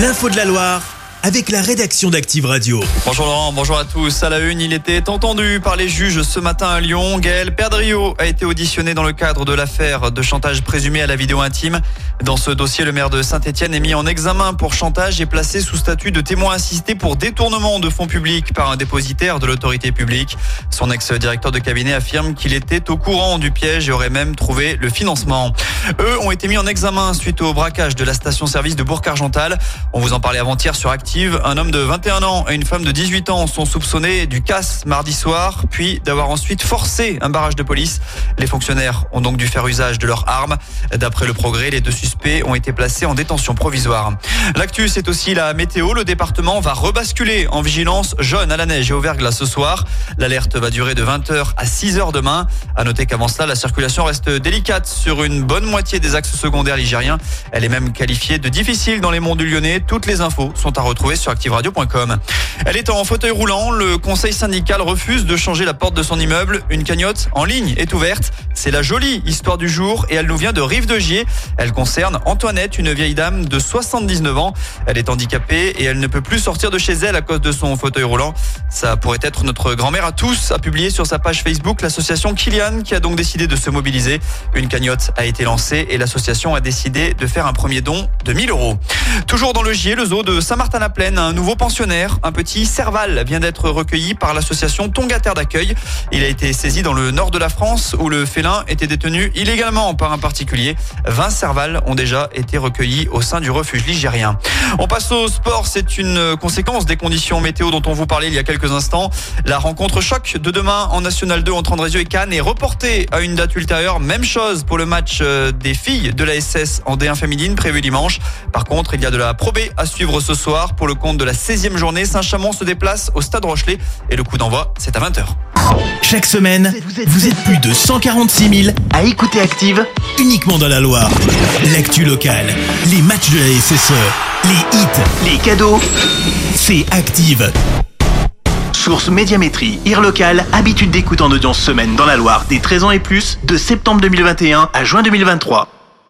L'info de la Loire avec la rédaction d'Active Radio. Bonjour Laurent, bonjour à tous. À la une, il était entendu par les juges ce matin à Lyon. Gaël Perdriau a été auditionné dans le cadre de l'affaire de chantage présumé à la vidéo intime. Dans ce dossier, le maire de Saint-Etienne est mis en examen pour chantage et placé sous statut de témoin assisté pour détournement de fonds publics par un dépositaire de l'autorité publique. Son ex-directeur de cabinet affirme qu'il était au courant du piège et aurait même trouvé le financement. Eux ont été mis en examen suite au braquage de la station-service de Bourg-Argental. On vous en parlait avant-hier sur Active. Un homme de 21 ans et une femme de 18 ans sont soupçonnés du casse mardi soir, puis d'avoir ensuite forcé un barrage de police. Les fonctionnaires ont donc dû faire usage de leurs armes. D'après le progrès, les deux suspects ont été placés en détention provisoire. L'actu, c'est aussi la météo. Le département va rebasculer en vigilance jaune à la neige et au verglas ce soir. L'alerte va durer de 20h à 6h demain. À noter qu'avant cela, la circulation reste délicate sur une bonne moitié des axes secondaires ligériens. Elle est même qualifiée de difficile dans les monts du Lyonnais. Toutes les infos sont à retrouver sur activeradio.com. Elle est en fauteuil roulant. Le conseil syndical refuse de changer la porte de son immeuble. Une cagnotte en ligne est ouverte. C'est la jolie histoire du jour et elle nous vient de Rive de Gier. Elle concerne Antoinette, une vieille dame de 79 ans. Elle est handicapée et elle ne peut plus sortir de chez elle à cause de son fauteuil roulant. Ça pourrait être notre grand-mère à tous, a publié sur sa page Facebook l'association Kilian qui a donc décidé de se mobiliser. Une cagnotte a été lancée et l'association a décidé de faire un premier don de 1000 euros. Toujours dans le Gier, le zoo de Saint-Martin-la-Plaine, un nouveau pensionnaire, un petit Serval, vient d'être recueilli par l'association Tongataire d'accueil. Il a été saisi dans le nord de la France où le félin était détenu illégalement par un particulier. 20 Servals ont déjà été recueillis au sein du refuge ligérien. On passe au sport, c'est une conséquence des conditions météo dont on vous parlait il y a quelques instants. La rencontre choc de demain en National 2 entre Andrézieux et Cannes est reportée à une date ultérieure. Même chose pour le match euh, des filles de la SS en D1 féminine prévu dimanche. Par contre, il y a de la probée à suivre ce soir pour le compte de la 16e journée. Saint-Chamond se déplace au Stade Rochelet et le coup d'envoi, c'est à 20h. Chaque semaine, vous êtes plus de 146 000 à écouter Active uniquement dans la Loire. L'actu locale, les matchs de la SSE, les hits, les cadeaux, c'est Active. Source Médiamétrie, IR local, habitude d'écoute en audience semaine dans la Loire des 13 ans et plus, de septembre 2021 à juin 2023.